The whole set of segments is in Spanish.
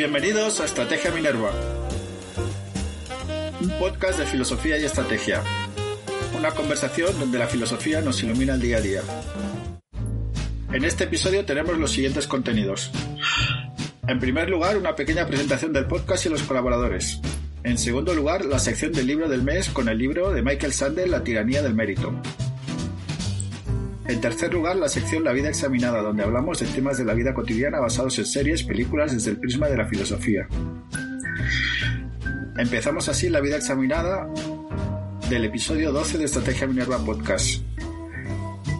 Bienvenidos a Estrategia Minerva, un podcast de filosofía y estrategia. Una conversación donde la filosofía nos ilumina el día a día. En este episodio tenemos los siguientes contenidos. En primer lugar, una pequeña presentación del podcast y los colaboradores. En segundo lugar, la sección del libro del mes con el libro de Michael Sandel, La tiranía del mérito. En tercer lugar, la sección La vida examinada, donde hablamos de temas de la vida cotidiana basados en series, películas desde el prisma de la filosofía. Empezamos así la vida examinada del episodio 12 de Estrategia Minerva Podcast.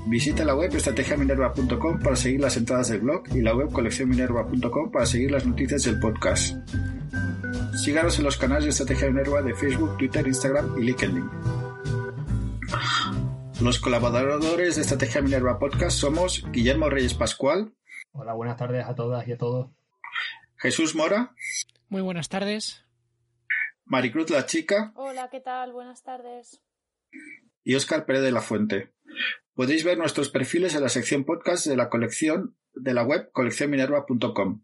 Visita la web estrategiaminerva.com para seguir las entradas del blog y la web coleccionminerva.com para seguir las noticias del podcast. Síganos en los canales de Estrategia Minerva de Facebook, Twitter, Instagram y LinkedIn. Los colaboradores de Estrategia Minerva Podcast somos Guillermo Reyes Pascual. Hola, buenas tardes a todas y a todos. Jesús Mora. Muy buenas tardes. Maricruz La Chica. Hola, ¿qué tal? Buenas tardes. Y Óscar Pérez de la Fuente. Podéis ver nuestros perfiles en la sección podcast de la colección de la web coleccionminerva.com.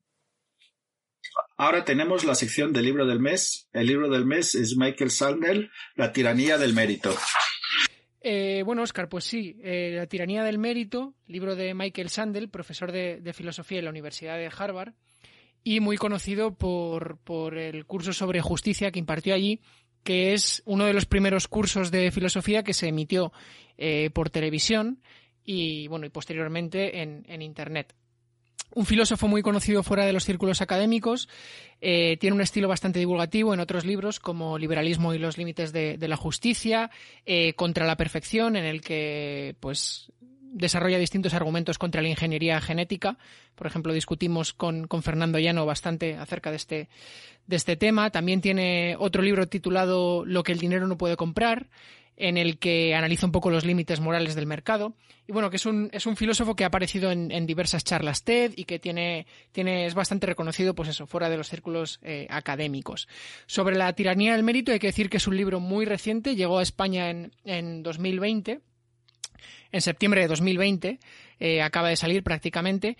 Ahora tenemos la sección del libro del mes. El libro del mes es Michael Sandel, La tiranía del mérito. Eh, bueno, Oscar, pues sí, eh, La tiranía del mérito, libro de Michael Sandel, profesor de, filosofía en la Universidad de Harvard y muy conocido por, por el curso sobre justicia que impartió allí, que es uno de los primeros cursos de filosofía que se emitió eh, por televisión y, bueno, y posteriormente en, en Internet un filósofo muy conocido fuera de los círculos académicos, eh, tiene un estilo bastante divulgativo en otros libros como Liberalismo y los límites de, la justicia, eh, Contra la perfección, en el que pues desarrolla distintos argumentos contra la ingeniería genética. Por ejemplo, discutimos con, con Fernando Llano bastante acerca de este, de este tema. También tiene otro libro titulado Lo que el dinero no puede comprar, en el que analiza un poco los límites morales del mercado. Y bueno, que es un, es un filósofo que ha aparecido en, en diversas charlas TED y que tiene, tiene, es bastante reconocido, pues eso, fuera de los círculos eh, académicos. Sobre la tiranía del mérito, hay que decir que es un libro muy reciente, llegó a España en, en 2020, en septiembre de 2020, eh, acaba de salir prácticamente,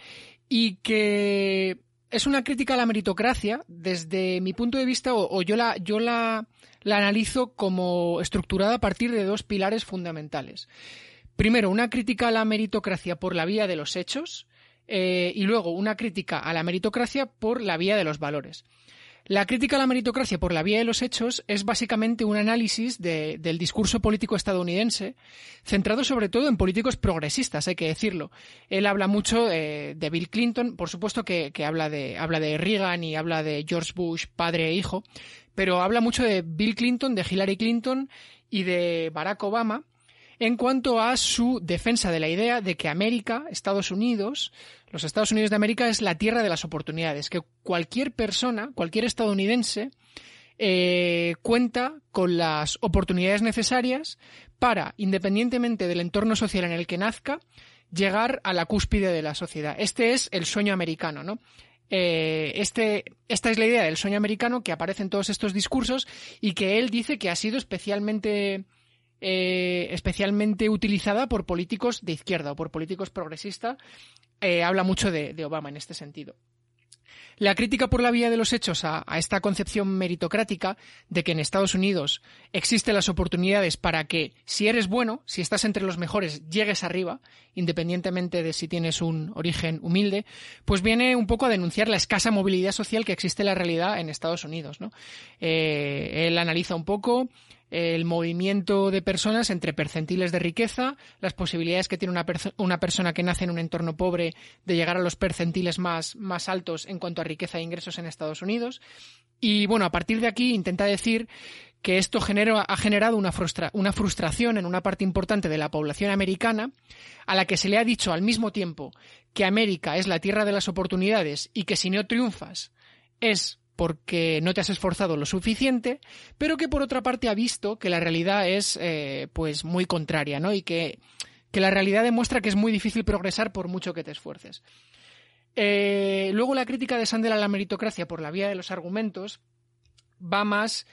y que es una crítica a la meritocracia desde mi punto de vista, o, yo la, yo la, la analizo como estructurada a partir de dos pilares fundamentales. Primero, una crítica a la meritocracia por la vía de los hechos eh, y luego una crítica a la meritocracia por la vía de los valores. La crítica a la meritocracia por la vía de los hechos es básicamente un análisis de, del discurso político estadounidense, centrado sobre todo en políticos progresistas, hay que decirlo. Él habla mucho eh, de Bill Clinton, por supuesto que, que, habla, de, habla de Reagan y habla de George Bush, padre e hijo, pero habla mucho de Bill Clinton, de Hillary Clinton y de Barack Obama, en cuanto a su defensa de la idea de que América, Estados Unidos, los Estados Unidos de América es la tierra de las oportunidades, que cualquier persona, cualquier estadounidense, eh, cuenta con las oportunidades necesarias para, independientemente del entorno social en el que nazca, llegar a la cúspide de la sociedad. Este es el sueño americano, ¿no? Eh, este, esta es la idea del sueño americano que aparece en todos estos discursos y que él dice que ha sido especialmente eh, especialmente utilizada por políticos de izquierda o por políticos progresistas. Eh, habla mucho de, Obama en este sentido. La crítica por la vía de los hechos a, a, esta concepción meritocrática de que en Estados Unidos existen las oportunidades para que, si eres bueno, si estás entre los mejores, llegues arriba, independientemente de si tienes un origen humilde, pues viene un poco a denunciar la escasa movilidad social que existe en la realidad en Estados Unidos. ¿no? Eh, él analiza un poco el movimiento de personas entre percentiles de riqueza, las posibilidades que tiene una, una, persona que nace en un entorno pobre de llegar a los percentiles más, más altos en cuanto a riqueza e ingresos en Estados Unidos. Y bueno, a partir de aquí intenta decir que esto ha generado una, una frustración en una parte importante de la población americana, a la que se le ha dicho al mismo tiempo que América es la tierra de las oportunidades y que si no triunfas es porque no te has esforzado lo suficiente, pero que por otra parte ha visto que la realidad es eh, pues muy contraria, ¿no? Y que, que, la realidad demuestra que es muy difícil progresar por mucho que te esfuerces. Eh, luego la crítica de Sandel a la meritocracia por la vía de los argumentos va más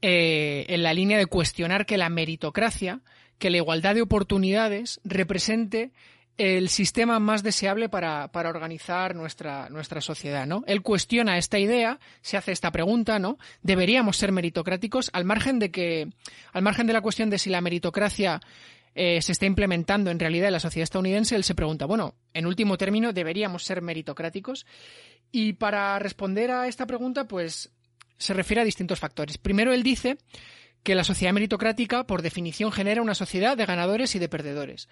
eh, en la línea de cuestionar que la meritocracia, que la igualdad de oportunidades represente el sistema más deseable para, para, organizar nuestra, nuestra sociedad, ¿no? Él cuestiona esta idea, se hace esta pregunta, ¿no? ¿Deberíamos ser meritocráticos? Al margen de que, al margen de la cuestión de si la meritocracia eh, se está implementando en realidad en la sociedad estadounidense, él se pregunta, bueno, en último término, ¿deberíamos ser meritocráticos? Y para responder a esta pregunta, pues se refiere a distintos factores. Primero, él dice que la sociedad meritocrática, por definición, genera una sociedad de ganadores y de perdedores.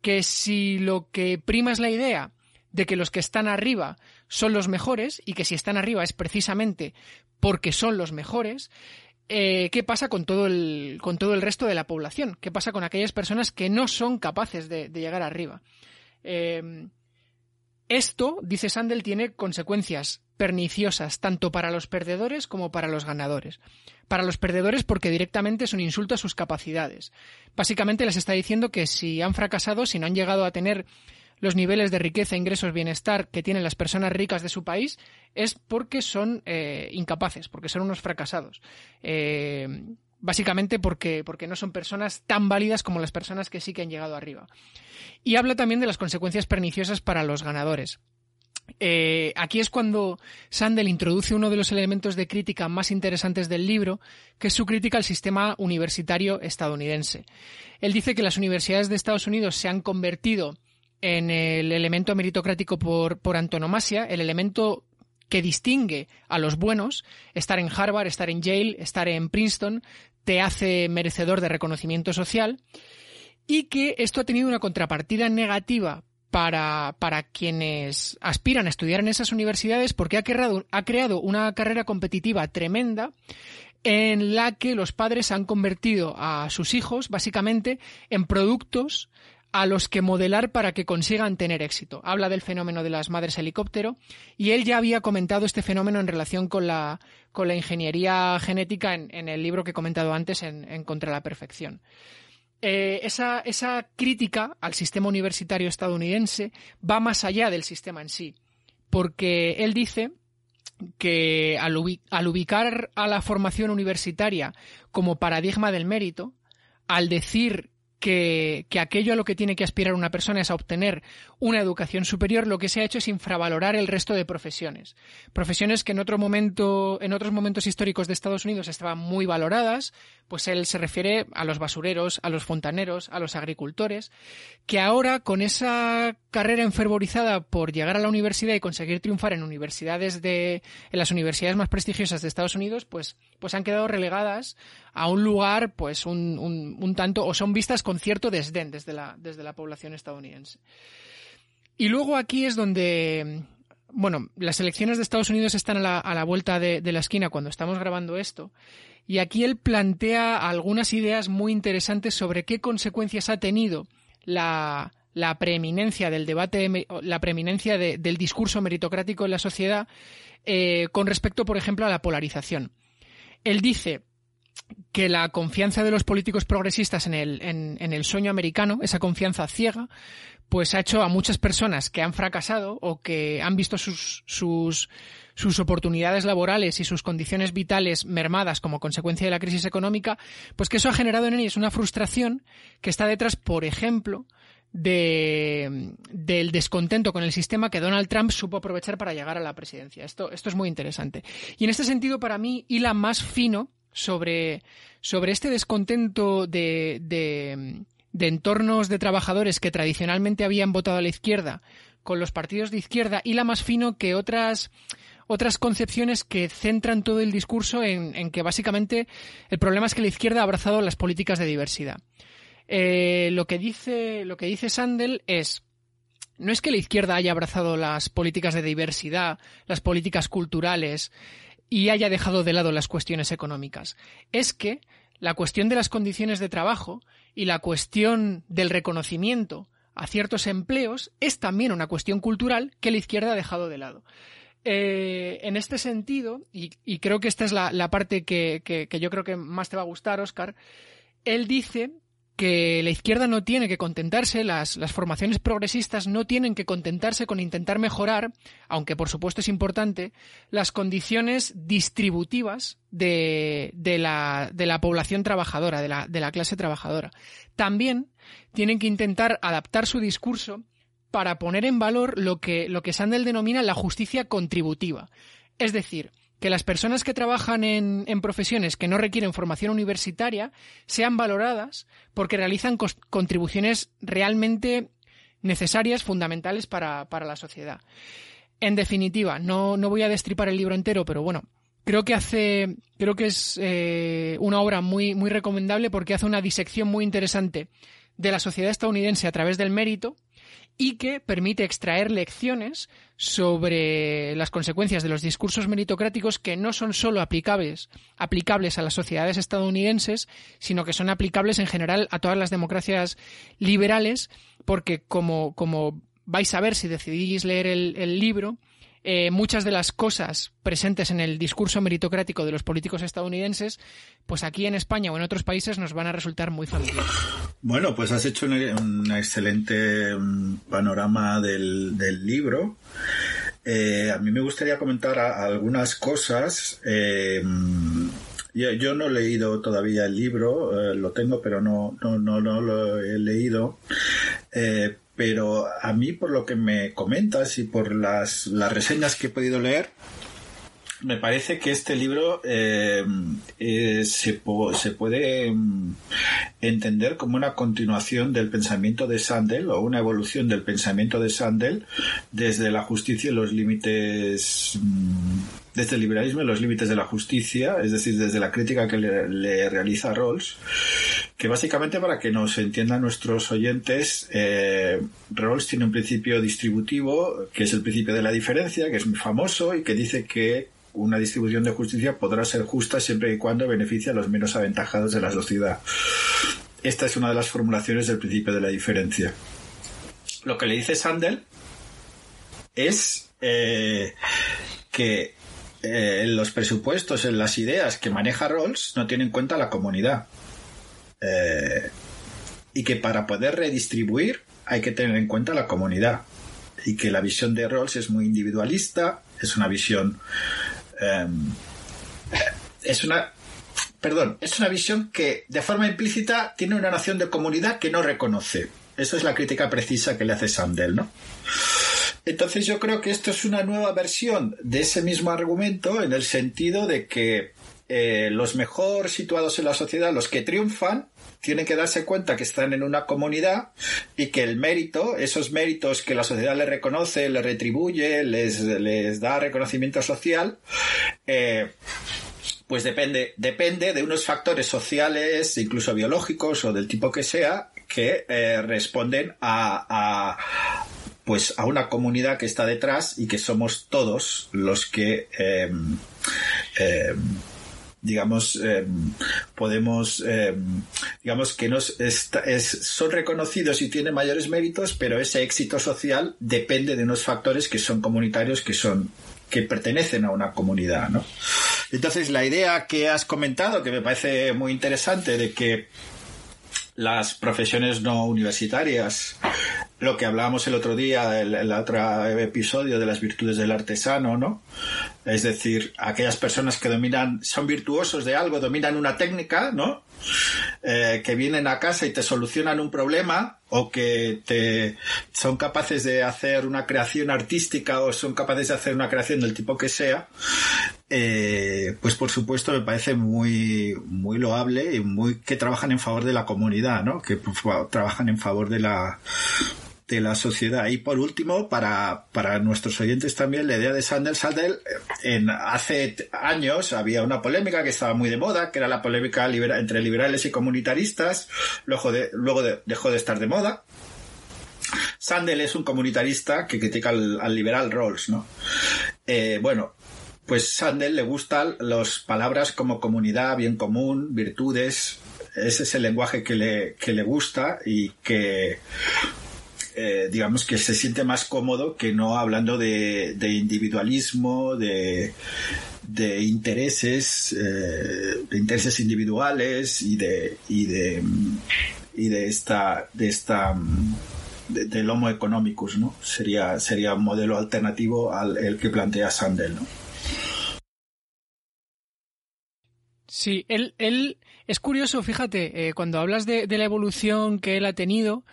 Que si lo que prima es la idea de que los que están arriba son los mejores y que si están arriba es precisamente porque son los mejores, eh, ¿qué pasa con todo, el, con todo el resto de la población? ¿Qué pasa con aquellas personas que no son capaces de, llegar arriba? Eh, esto, dice Sandel, tiene consecuencias perniciosas tanto para los perdedores como para los ganadores. Para los perdedores porque directamente es un insulto a sus capacidades. Básicamente les está diciendo que si han fracasado, si no han llegado a tener los niveles de riqueza, ingresos, bienestar que tienen las personas ricas de su país, es porque son eh, incapaces, porque son unos fracasados. Eh, básicamente porque, porque no son personas tan válidas como las personas que sí que han llegado arriba. Y habla también de las consecuencias perniciosas para los ganadores. Eh, aquí es cuando Sandel introduce uno de los elementos de crítica más interesantes del libro, que es su crítica al sistema universitario estadounidense. Él dice que las universidades de Estados Unidos se han convertido en el elemento meritocrático por, por antonomasia, el elemento que distingue a los buenos, estar en Harvard, estar en Yale, estar en Princeton, te hace merecedor de reconocimiento social y que esto ha tenido una contrapartida negativa para, para quienes aspiran a estudiar en esas universidades porque ha creado, ha creado una carrera competitiva tremenda en la que los padres han convertido a sus hijos básicamente en productos a los que modelar para que consigan tener éxito. Habla del fenómeno de las madres helicóptero y él ya había comentado este fenómeno en relación con la, con la ingeniería genética en, el libro que he comentado antes en, Contra la Perfección. Eh, esa, esa crítica al sistema universitario estadounidense va más allá del sistema en sí, porque él dice que al, ubicar a la formación universitaria como paradigma del mérito, al decir que, aquello a lo que tiene que aspirar una persona es a obtener una educación superior, lo que se ha hecho es infravalorar el resto de profesiones. Profesiones que en otro momento, en otros momentos históricos de Estados Unidos estaban muy valoradas, pues él se refiere a los basureros, a los fontaneros, a los agricultores, que ahora con esa carrera enfervorizada por llegar a la universidad y conseguir triunfar en universidades de, en las universidades más prestigiosas de Estados Unidos, pues, pues han quedado relegadas a un lugar, pues un, un, un tanto, o son vistas con cierto desdén desde la, desde la población estadounidense. Y luego aquí es donde, bueno, las elecciones de Estados Unidos están a la, a la vuelta de, de, la esquina cuando estamos grabando esto. Y aquí él plantea algunas ideas muy interesantes sobre qué consecuencias ha tenido la, la preeminencia del debate, la preeminencia de, del discurso meritocrático en la sociedad eh, con respecto, por ejemplo, a la polarización. Él dice que la confianza de los políticos progresistas en el, en, el sueño americano, esa confianza ciega, pues ha hecho a muchas personas que han fracasado o que han visto sus, sus, oportunidades laborales y sus condiciones vitales mermadas como consecuencia de la crisis económica, pues que eso ha generado en ellos una frustración que está detrás, por ejemplo, de, del descontento con el sistema que Donald Trump supo aprovechar para llegar a la presidencia. Esto, esto es muy interesante. Y en este sentido, para mí, hila más fino sobre, sobre este descontento de, de, de entornos de trabajadores que tradicionalmente habían votado a la izquierda con los partidos de izquierda y la más fino que otras otras concepciones que centran todo el discurso en, en, que básicamente el problema es que la izquierda ha abrazado las políticas de diversidad. Eh, lo que dice lo que dice Sandel es no es que la izquierda haya abrazado las políticas de diversidad, las políticas culturales, y haya dejado de lado las cuestiones económicas. Es que la cuestión de las condiciones de trabajo y la cuestión del reconocimiento a ciertos empleos es también una cuestión cultural que la izquierda ha dejado de lado. Eh, en este sentido, y, creo que esta es la, parte que, que, yo creo que más te va a gustar, Oscar, él dice que la izquierda no tiene que contentarse, las, formaciones progresistas no tienen que contentarse con intentar mejorar, aunque por supuesto es importante, las condiciones distributivas de, la, población trabajadora, de la, clase trabajadora. También tienen que intentar adaptar su discurso para poner en valor lo que Sandel denomina la justicia contributiva. Es decir, que las personas que trabajan en, profesiones que no requieren formación universitaria sean valoradas porque realizan contribuciones realmente necesarias, fundamentales para, la sociedad. En definitiva, no, voy a destripar el libro entero, pero bueno, creo que hace, creo que es eh, una obra muy, muy recomendable porque hace una disección muy interesante de la sociedad estadounidense a través del mérito y que permite extraer lecciones sobre las consecuencias de los discursos meritocráticos que no son solo aplicables, aplicables a las sociedades estadounidenses, sino que son aplicables en general a todas las democracias liberales, porque como, como vais a ver si decidís leer el libro, eh, muchas de las cosas presentes en el discurso meritocrático de los políticos estadounidenses, pues aquí en España o en otros países nos van a resultar muy familiares. Bueno, pues has hecho un, excelente mm, panorama del, libro. Eh, a mí me gustaría comentar algunas cosas. Eh, yo, no he leído todavía el libro, lo tengo, pero no, no, no, no lo he leído pero a mí por lo que me comentas y por las, reseñas que he podido leer, me parece que este libro eh, eh, se, se, puede mm, entender como una continuación del pensamiento de Sandel o una evolución del pensamiento de Sandel desde la justicia y los límites mm, desde el liberalismo y los límites de la justicia, es decir, desde la crítica que le, realiza Rawls, que básicamente para que nos entiendan nuestros oyentes, eh, Rawls tiene un principio distributivo, que es el principio de la diferencia, que es muy famoso y que dice que una distribución de justicia podrá ser justa siempre y cuando beneficie a los menos aventajados de la sociedad. Esta es una de las formulaciones del principio de la diferencia. Lo que le dice Sandel es eh, que eh, los presupuestos, en las ideas que maneja Rawls, no tiene en cuenta la comunidad. Eh, y que para poder redistribuir hay que tener en cuenta la comunidad. Y que la visión de Rawls es muy individualista, es una visión. Em, es una. Perdón, es una visión que de forma implícita tiene una noción de comunidad que no reconoce. Esa es la crítica precisa que le hace Sandel, ¿no? Entonces yo creo que esto es una nueva versión de ese mismo argumento en el sentido de que eh, los mejor situados en la sociedad, los que triunfan, tienen que darse cuenta que están en una comunidad y que el mérito, esos méritos que la sociedad les reconoce, les retribuye, les, les da reconocimiento social, eh, pues depende, depende de unos factores sociales, incluso biológicos o del tipo que sea, que eh, responden a, pues a una comunidad que está detrás y que somos todos los que digamos em, podemos digamos que nos son reconocidos y tienen mayores méritos pero ese éxito social depende de unos factores que son comunitarios que son que pertenecen a una comunidad ¿no? entonces la idea que has comentado que me parece muy interesante de que las profesiones no universitarias, lo que hablábamos el otro día, el, el, otro episodio de las virtudes del artesano, ¿no? Es decir, aquellas personas que dominan, son virtuosos de algo, dominan una técnica, ¿no? Eh, que vienen a casa y te solucionan un problema o que te son capaces de hacer una creación artística o son capaces de hacer una creación del tipo que sea, eh, pues por supuesto me parece muy, muy loable y muy que trabajan en favor de la comunidad, ¿no? Que trabajan en favor de la de la sociedad. Y por último, para, para nuestros oyentes también, la idea de Sandel. Sandel, en, hace años había una polémica que estaba muy de moda, que era la polémica entre liberales y comunitaristas, luego, de, luego dejó de estar de moda. Sandel es un comunitarista que critica al, liberal Rawls, ¿no? Eh, bueno, pues Sandel le gustan las palabras como comunidad, bien común, virtudes. Ese es el lenguaje que le, que le gusta y que eh, digamos que se siente más cómodo que no hablando de, individualismo, de, de intereses, eh, de intereses individuales y de, y de, y de esta, de esta, del homo economicus, ¿no? Sería, sería un modelo alternativo al el que plantea Sandel, ¿no? Sí, él, él es curioso, fíjate, eh, cuando hablas de, la evolución que él ha tenido,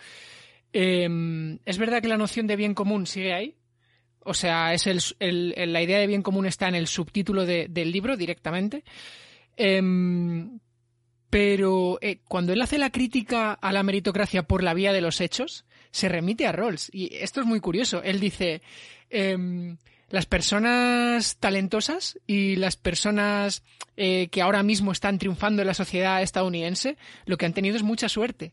em, es verdad que la noción de bien común sigue ahí. O sea, es el, la idea de bien común está en el subtítulo del libro directamente. Em, pero eh, cuando él hace la crítica a la meritocracia por la vía de los hechos, se remite a Rawls. Y esto es muy curioso. Él dice, em, las personas talentosas y las personas eh, que ahora mismo están triunfando en la sociedad estadounidense, lo que han tenido es mucha suerte.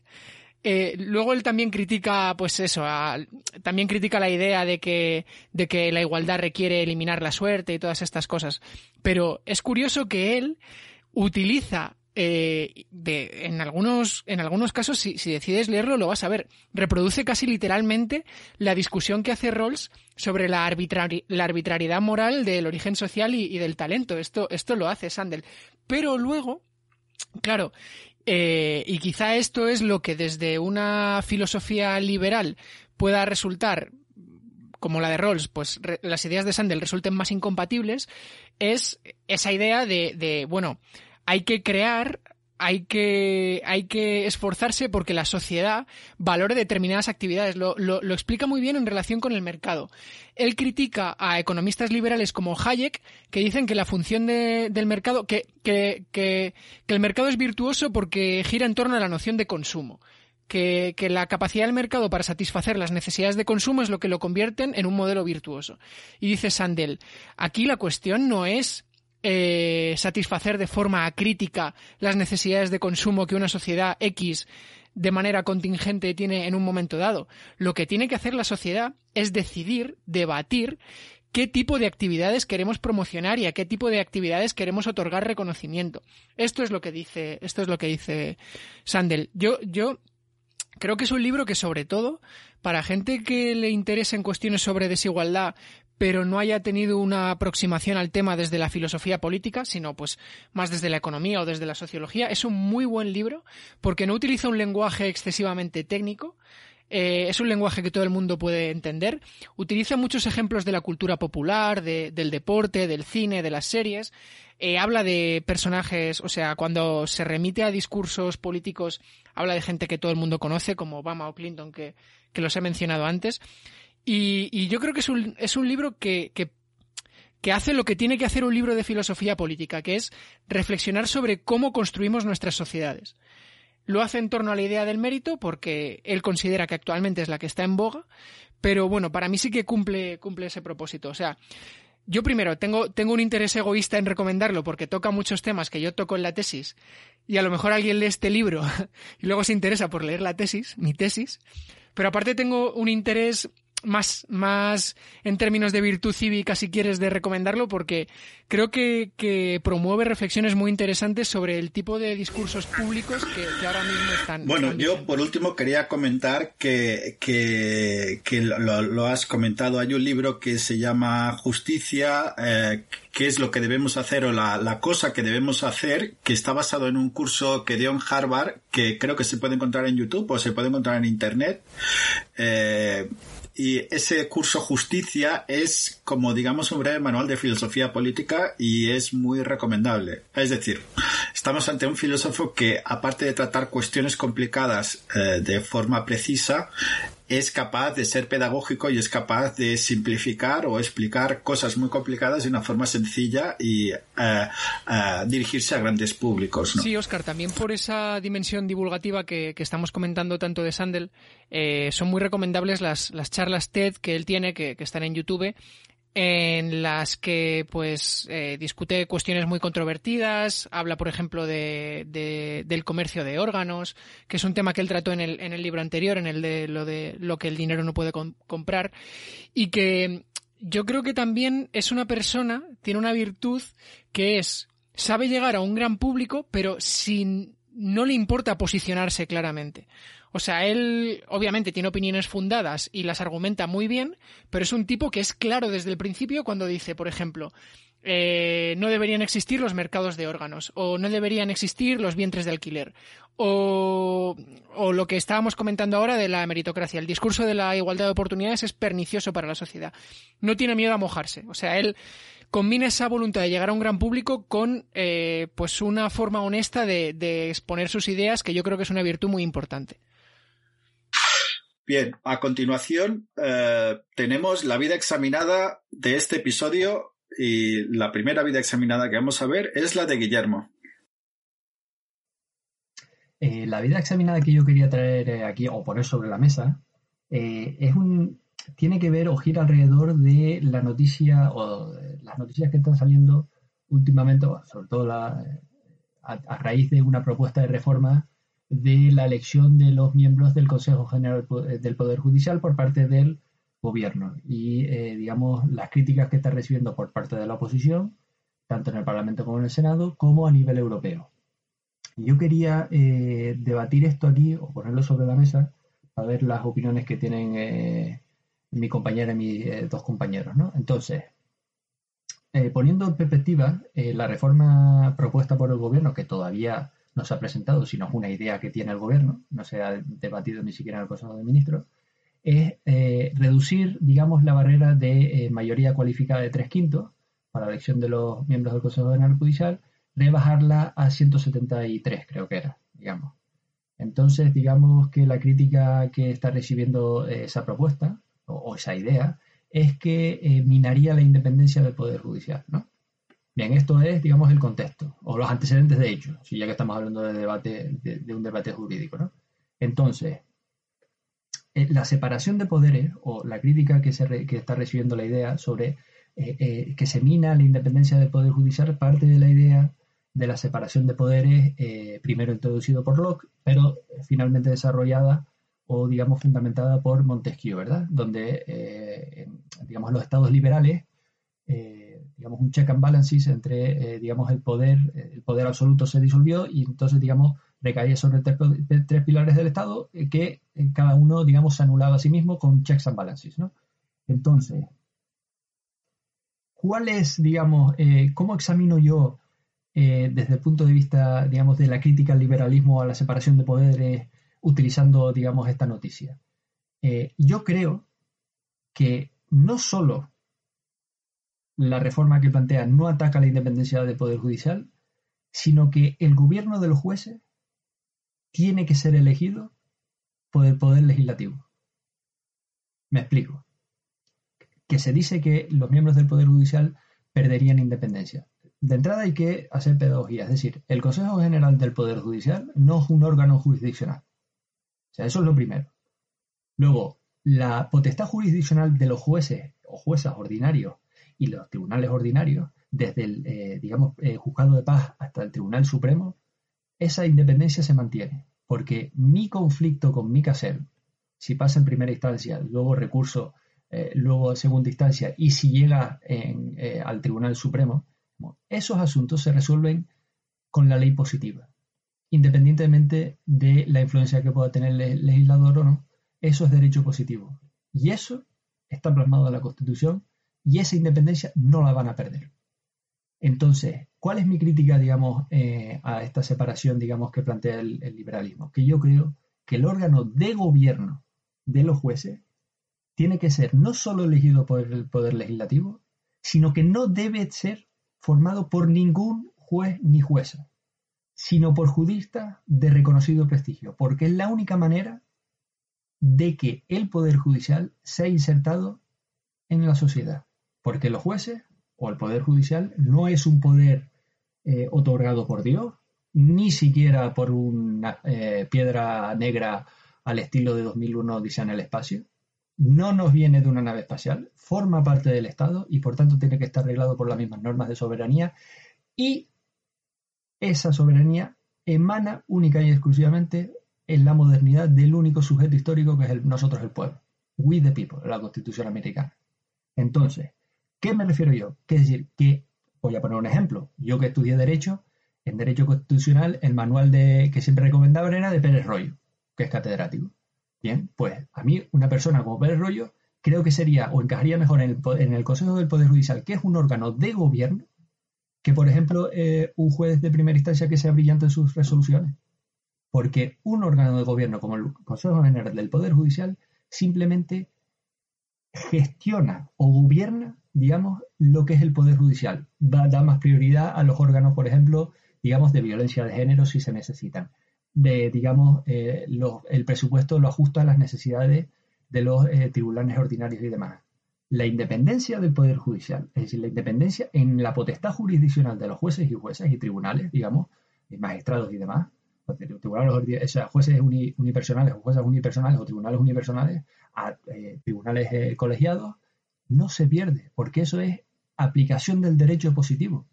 Eh, luego él también critica, pues eso, también critica la idea de que, de que la igualdad requiere eliminar la suerte y todas estas cosas. Pero es curioso que él utiliza eh, en, algunos, en algunos casos, si, decides leerlo, lo vas a ver. Reproduce casi literalmente la discusión que hace Rawls sobre la, arbitrariedad moral del origen social y, del talento. Esto, esto lo hace Sandel. Pero luego, claro, eh, y quizá esto es lo que desde una filosofía liberal pueda resultar como la de Rawls, pues las ideas de Sandel resulten más incompatibles, es esa idea de, de bueno, hay que crear hay que, hay que esforzarse porque la sociedad valore determinadas actividades. Lo, lo, explica muy bien en relación con el mercado. Él critica a economistas liberales como Hayek, que dicen que la función del mercado, que, que, que, que, el mercado es virtuoso porque gira en torno a la noción de consumo. Que, que la capacidad del mercado para satisfacer las necesidades de consumo es lo que lo convierten en un modelo virtuoso. Y dice Sandel, aquí la cuestión no es eh, satisfacer de forma crítica las necesidades de consumo que una sociedad X de manera contingente tiene en un momento dado. Lo que tiene que hacer la sociedad es decidir, debatir qué tipo de actividades queremos promocionar y a qué tipo de actividades queremos otorgar reconocimiento. Esto es lo que dice, esto es lo que dice Sandel. Yo, yo creo que es un libro que sobre todo para gente que le interesa en cuestiones sobre desigualdad, pero no haya tenido una aproximación al tema desde la filosofía política, sino pues más desde la economía o desde la sociología. Es un muy buen libro porque no utiliza un lenguaje excesivamente técnico. Eh, es un lenguaje que todo el mundo puede entender. Utiliza muchos ejemplos de la cultura popular, del deporte, del cine, de las series. Eh, habla de personajes, o sea, cuando se remite a discursos políticos, habla de gente que todo el mundo conoce, como Obama o Clinton, que, que los he mencionado antes. Y, yo creo que es un, es un libro que, que, hace lo que tiene que hacer un libro de filosofía política, que es reflexionar sobre cómo construimos nuestras sociedades. Lo hace en torno a la idea del mérito porque él considera que actualmente es la que está en boga, pero bueno, para mí sí que cumple, cumple ese propósito. O sea, yo primero tengo, tengo un interés egoísta en recomendarlo porque toca muchos temas que yo toco en la tesis y a lo mejor alguien lee este libro y luego se interesa por leer la tesis, mi tesis, pero aparte tengo un interés más, más en términos de virtud cívica, si quieres, de recomendarlo, porque creo que, que promueve reflexiones muy interesantes sobre el tipo de discursos públicos que, ahora mismo están. Bueno, yo por último quería comentar que, que, que lo, has comentado. Hay un libro que se llama Justicia, eh, qué es lo que debemos hacer o la, la, cosa que debemos hacer, que está basado en un curso que dio en Harvard, que creo que se puede encontrar en YouTube o se puede encontrar en Internet. Eh, y ese curso Justicia es como digamos un breve manual de filosofía política y es muy recomendable. Es decir, estamos ante un filósofo que aparte de tratar cuestiones complicadas eh, de forma precisa, es capaz de ser pedagógico y es capaz de simplificar o explicar cosas muy complicadas de una forma sencilla y eh, eh, dirigirse a grandes públicos. Sí, Oscar, también por esa dimensión divulgativa que, estamos comentando tanto de Sandel, eh, son muy recomendables las, las charlas TED que él tiene, que están en YouTube, en las que pues eh, discute cuestiones muy controvertidas, habla por ejemplo de, del comercio de órganos, que es un tema que él trató en el, en el libro anterior, en el de lo de lo que el dinero no puede comprar, y que yo creo que también es una persona, tiene una virtud que es, sabe llegar a un gran público, pero sin, no le importa posicionarse claramente. O sea, él obviamente tiene opiniones fundadas y las argumenta muy bien, pero es un tipo que es claro desde el principio cuando dice, por ejemplo, eh, no deberían existir los mercados de órganos, o no deberían existir los vientres de alquiler, o, o, lo que estábamos comentando ahora de la meritocracia. El discurso de la igualdad de oportunidades es pernicioso para la sociedad. No tiene miedo a mojarse. O sea, él combina esa voluntad de llegar a un gran público con eh, pues una forma honesta de, de exponer sus ideas, que yo creo que es una virtud muy importante. Bien, a continuación eh, tenemos la vida examinada de este episodio y la primera vida examinada que vamos a ver es la de Guillermo. Eh, la vida examinada que yo quería traer eh, aquí o poner sobre la mesa es un tiene que ver o gira alrededor de la noticia o las noticias que están saliendo últimamente, sobre todo la, a raíz de una propuesta de reforma de la elección de los miembros del Consejo General del Poder Judicial por parte del gobierno y, eh, digamos, las críticas que está recibiendo por parte de la oposición, tanto en el Parlamento como en el Senado, como a nivel europeo. Yo quería eh, debatir esto aquí o ponerlo sobre la mesa para ver las opiniones que tienen eh, mi compañera y mis dos compañeros. ¿no? Entonces, poniendo en perspectiva la reforma propuesta por el gobierno, que todavía no se ha presentado, sino es una idea que tiene el gobierno, no se ha debatido ni siquiera en el Consejo de Ministros, es eh, reducir, digamos, la barrera de eh, mayoría cualificada de tres quintos para la elección de los miembros del Consejo General Judicial, rebajarla a 173, creo que era, digamos. Entonces, digamos que la crítica que está recibiendo eh, esa propuesta o, esa idea es que minaría la independencia del Poder Judicial, ¿no? Bien, esto es, digamos, el contexto, o los antecedentes de hecho, si ya que estamos hablando de debate, de, un debate jurídico, ¿no? Entonces, eh, la separación de poderes, o la crítica que, se que está recibiendo la idea sobre eh, eh, que se mina la independencia del Poder Judicial, parte de la idea de la separación de poderes, primero introducido por Locke, pero finalmente desarrollada o, digamos, fundamentada por Montesquieu, ¿verdad? Donde, digamos, los estados liberales digamos, un check and balances entre, eh, digamos, el poder, el poder absoluto se disolvió y entonces, digamos, recaía sobre tres, pilares del Estado eh, que eh, cada uno, digamos, se anulaba a sí mismo con checks and balances, ¿no? Entonces, ¿cuál es, digamos, cómo examino yo desde el punto de vista, digamos, de la crítica al liberalismo, a la separación de poderes, utilizando, digamos, esta noticia? yo creo que no solo la reforma que plantea no ataca la independencia del Poder Judicial, sino que el gobierno de los jueces tiene que ser elegido por el Poder Legislativo. Me explico. Que se dice que los miembros del Poder Judicial perderían independencia. De entrada hay que hacer pedagogía, es decir, el Consejo General del Poder Judicial no es un órgano jurisdiccional. O sea, eso es lo primero. Luego, la potestad jurisdiccional de los jueces o juezas ordinarios y los tribunales ordinarios, desde el, eh, digamos, eh, juzgado de paz hasta el Tribunal Supremo, esa independencia se mantiene, porque mi conflicto con mi caser, si pasa en primera instancia, luego recurso, eh, luego segunda instancia, y si llega al Tribunal Supremo, esos asuntos se resuelven con la ley positiva, independientemente de la influencia que pueda tener el legislador o no, eso es derecho positivo. Y eso está plasmado en la Constitución y esa independencia no la van a perder. Entonces, ¿cuál es mi crítica, digamos, eh, a esta separación, digamos, que plantea el, liberalismo? Que yo creo que el órgano de gobierno de los jueces tiene que ser no solo elegido por el Poder Legislativo, sino que no debe ser formado por ningún juez ni jueza, sino por juristas de reconocido prestigio, porque es la única manera de que el Poder Judicial sea insertado en la sociedad porque los jueces o el Poder Judicial no es un poder eh, otorgado por Dios, ni siquiera por una eh, piedra negra al estilo de 2001 Odisea en el espacio. No nos viene de una nave espacial, forma parte del Estado y por tanto tiene que estar arreglado por las mismas normas de soberanía y esa soberanía emana única y exclusivamente en la modernidad del único sujeto histórico que es nosotros el pueblo, we the people, la Constitución americana. Entonces, ¿qué me refiero yo? Que es decir, que, voy a poner un ejemplo, yo que estudié Derecho, en Derecho Constitucional, el manual de, que siempre recomendaba era de Pérez Rollo, que es catedrático. Bien, pues a mí, una persona como Pérez Rollo, creo que sería o encajaría mejor en el, en el Consejo del Poder Judicial, que es un órgano de gobierno, que por ejemplo eh, un juez de primera instancia que sea brillante en sus resoluciones. Porque un órgano de gobierno como el Consejo General del Poder Judicial simplemente gestiona o gobierna, digamos, lo que es el Poder Judicial. Da, da más prioridad a los órganos, por ejemplo, digamos, de violencia de género si se necesitan. De, digamos, eh, el presupuesto lo ajusta a las necesidades de los eh, tribunales ordinarios y demás. La independencia del Poder Judicial, es decir, la independencia en la potestad jurisdiccional de los jueces y jueces y tribunales, digamos, y magistrados y demás, tribunales, o jueces unipersonales o jueces unipersonales o tribunales unipersonales a eh, tribunales colegiados, no se pierde, porque eso es aplicación del derecho positivo.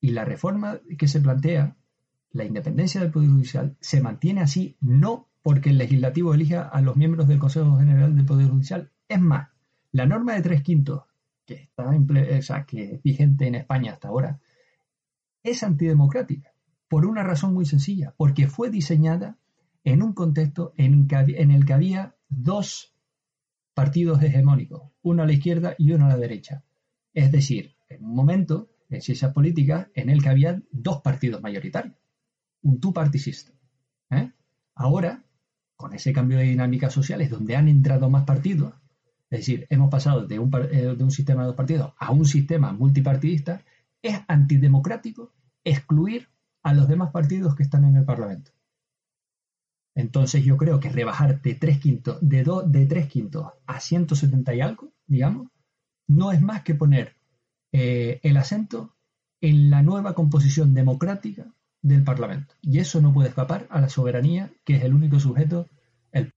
Y la reforma que se plantea, la independencia del Poder Judicial, se mantiene así no porque el legislativo elija a los miembros del Consejo General del Poder Judicial. Es más, la norma de tres quintos, que, está o que es vigente en España hasta ahora, es antidemocrática, por una razón muy sencilla, porque fue diseñada en un contexto en, en el que había dos partidos hegemónicos, uno a la izquierda y uno a la derecha. Es decir, en un momento en ciencias políticas en el que había dos partidos mayoritarios, un two-party. ¿eh? Ahora, con ese cambio de dinámicas sociales donde han entrado más partidos, es decir, hemos pasado de un, eh, de un sistema de dos partidos a un sistema multipartidista, es antidemocrático excluir a los demás partidos que están en el Parlamento. Entonces yo creo que rebajar de tres quintos, de, de tres quintos a 170 y algo, digamos, no es más que poner eh, el acento en la nueva composición democrática del Parlamento. Y eso no puede escapar a la soberanía, que es el único sujeto. El...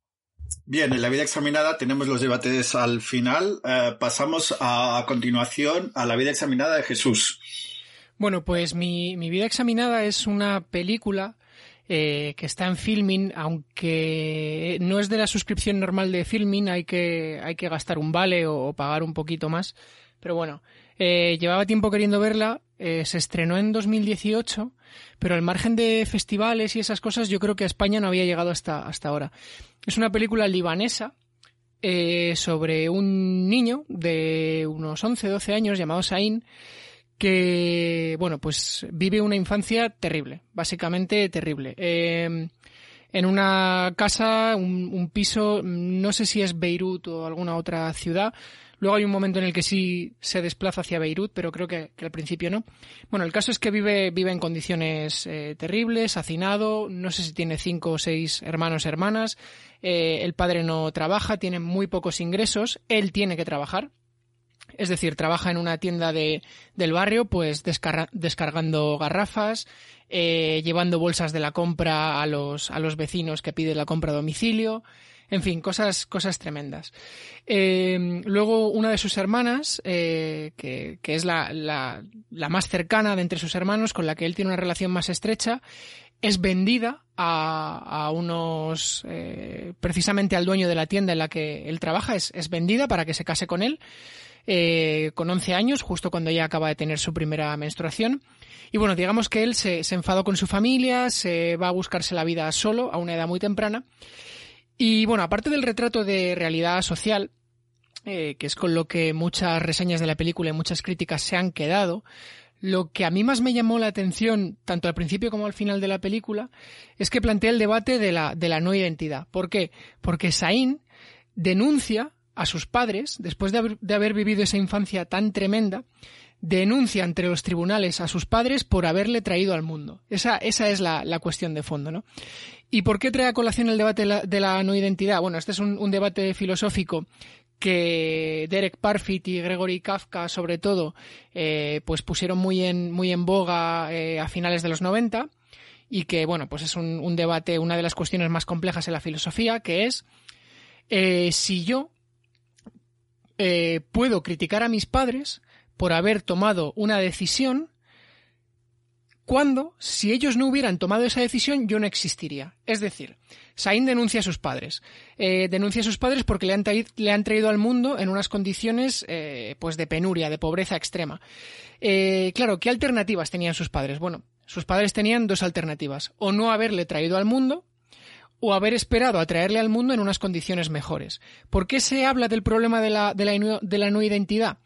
Bien, en la vida examinada tenemos los debates al final. Eh, pasamos a, continuación a la vida examinada de Jesús. Bueno, pues mi, vida examinada es una película eh, que está en filming, aunque no es de la suscripción normal de filming, hay que, hay que gastar un vale o, pagar un poquito más. Pero bueno, eh, llevaba tiempo queriendo verla, eh, se estrenó en 2018, pero al margen de festivales y esas cosas, yo creo que a España no había llegado hasta, hasta ahora. Es una película libanesa sobre un niño de unos 11, 12 años llamado Sain, que, bueno, pues vive una infancia terrible, básicamente terrible. en una casa, un, un, piso, no sé si es Beirut o alguna otra ciudad, Luego hay un momento en el que sí se desplaza hacia Beirut, pero creo que, al principio no. Bueno, el caso es que vive, vive en condiciones eh, terribles, hacinado, no sé si tiene cinco o seis hermanos hermanas, eh, el padre no trabaja, tiene muy pocos ingresos, él tiene que trabajar, es decir, trabaja en una tienda de, del barrio, pues descargando garrafas, eh, llevando bolsas de la compra a los, a los vecinos que piden la compra a domicilio, en fin, cosas, cosas tremendas. Eh, luego, una de sus hermanas, eh, que, es la, la, más cercana de entre sus hermanos, con la que él tiene una relación más estrecha, es vendida a, a unos, eh, precisamente al dueño de la tienda en la que él trabaja, es, es vendida para que se case con él. Con 11 años, justo cuando ella acaba de tener su primera menstruación. Y bueno, digamos que él se, se enfadó con su familia, se va a buscarse la vida solo a una edad muy temprana y bueno, aparte del retrato de realidad social, eh, que es con lo que muchas reseñas de la película y muchas críticas se han quedado, lo que a mí más me llamó la atención, tanto al principio como al final de la película, es que plantea el debate de la, de la no identidad. ¿Por qué? Porque Sain denuncia a sus padres, después de haber, vivido esa infancia tan tremenda, denuncia ante los tribunales a sus padres por haberle traído al mundo. Esa, esa es la, la cuestión de fondo, ¿no? ¿Y por qué trae a colación el debate de la, no identidad? Bueno, este es un, debate filosófico que Derek Parfit y Gregory Kafka, sobre todo, eh, pues pusieron muy en, muy en boga eh, a finales de los 90 y que, bueno, pues es un, debate, una de las cuestiones más complejas en la filosofía, que es eh, si yo puedo criticar a mis padres por haber tomado una decisión cuando, si ellos no hubieran tomado esa decisión, yo no existiría. Es decir, Sain denuncia a sus padres. Eh, denuncia a sus padres porque le han, le han, traído al mundo en unas condiciones eh, pues de penuria, de pobreza extrema. Eh, claro, ¿qué alternativas tenían sus padres? Bueno, sus padres tenían dos alternativas. O no haberle traído al mundo, o haber esperado a traerle al mundo en unas condiciones mejores. ¿Por qué se habla del problema de la, de la, no identidad?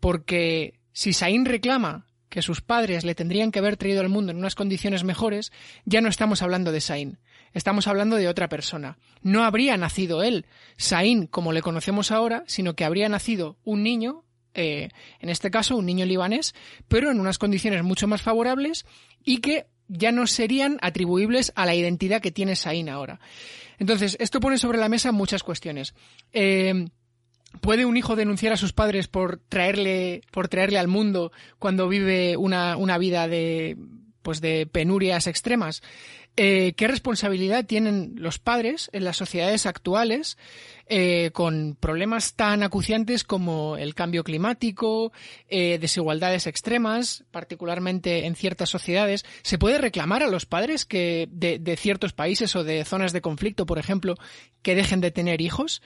Porque si Sain reclama que sus padres le tendrían que haber traído al mundo en unas condiciones mejores, ya no estamos hablando de Sain, estamos hablando de otra persona. No habría nacido él, Sain, como le conocemos ahora, sino que habría nacido un niño, eh, en este caso un niño libanés, pero en unas condiciones mucho más favorables y que ya no serían atribuibles a la identidad que tiene Sain ahora. Entonces, esto pone sobre la mesa muchas cuestiones. Eh, ¿Puede un hijo denunciar a sus padres por traerle, por traerle al mundo cuando vive una, una vida de, pues de penurias extremas? Eh, ¿Qué responsabilidad tienen los padres en las sociedades actuales eh, con problemas tan acuciantes como el cambio climático, eh, desigualdades extremas, particularmente en ciertas sociedades? ¿Se puede reclamar a los padres que de, ciertos países o de zonas de conflicto, por ejemplo, que dejen de tener hijos?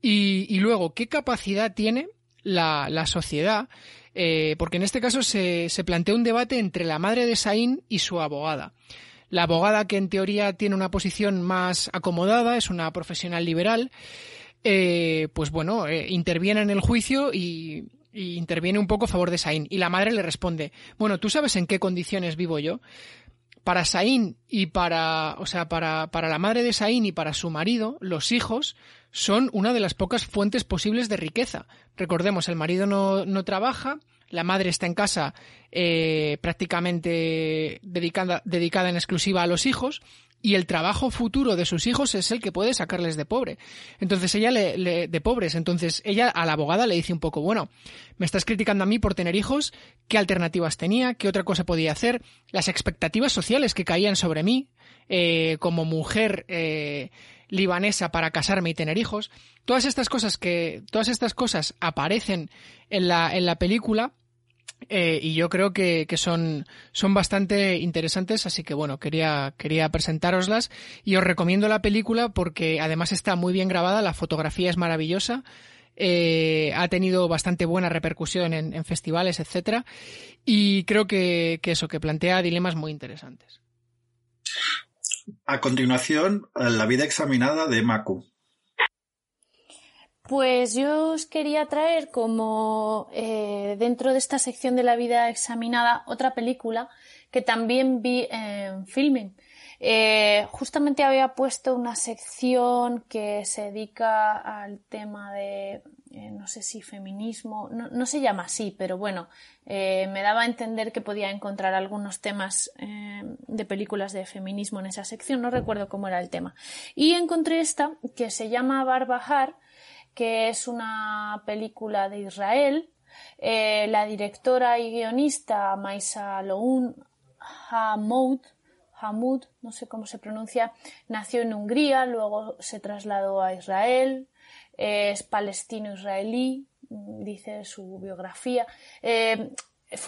Y, luego, ¿qué capacidad tiene la, sociedad? Porque en este caso se, se plantea un debate entre la madre de Saín y su abogada. La abogada, que en teoría tiene una posición más acomodada, es una profesional liberal, eh, pues bueno, eh, interviene en el juicio y, y, interviene un poco a favor de Saín. Y la madre le responde, bueno, ¿tú sabes en qué condiciones vivo yo? Para Saín y para, o sea, para, para la madre de Saín y para su marido, los hijos son una de las pocas fuentes posibles de riqueza. Recordemos, el marido no, no trabaja, la madre está en casa eh, prácticamente dedicada, dedicada en exclusiva a los hijos y el trabajo futuro de sus hijos es el que puede sacarles de pobre. Entonces ella le, de pobres. Entonces ella a la abogada le dice un poco, bueno, me estás criticando a mí por tener hijos, qué alternativas tenía, qué otra cosa podía hacer, las expectativas sociales que caían sobre mí eh, como mujer eh, libanesa para casarme y tener hijos. Todas estas cosas que, todas estas cosas aparecen en la, en la película. Eh, y yo creo que, que, son, son bastante interesantes, así que bueno, quería, quería presentároslas y os recomiendo la película porque además está muy bien grabada, la fotografía es maravillosa, eh, ha tenido bastante buena repercusión en, festivales, etcétera, y creo que, que eso, que plantea dilemas muy interesantes. A continuación, la vida examinada de Maku. Pues yo os quería traer como eh, dentro de esta sección de la vida examinada otra película que también vi en filming. Eh, justamente había puesto una sección que se dedica al tema de eh, no sé si feminismo, no, se llama así, pero bueno, me daba a entender que podía encontrar algunos temas de películas de feminismo en esa sección, no recuerdo cómo era el tema. Y encontré esta que se llama Barbahar, que es una película de Israel. la directora y guionista Maisa Loun Hamoud, no sé cómo se pronuncia, nació en Hungría, luego se trasladó a Israel, es palestino-israelí, dice su biografía. Eh,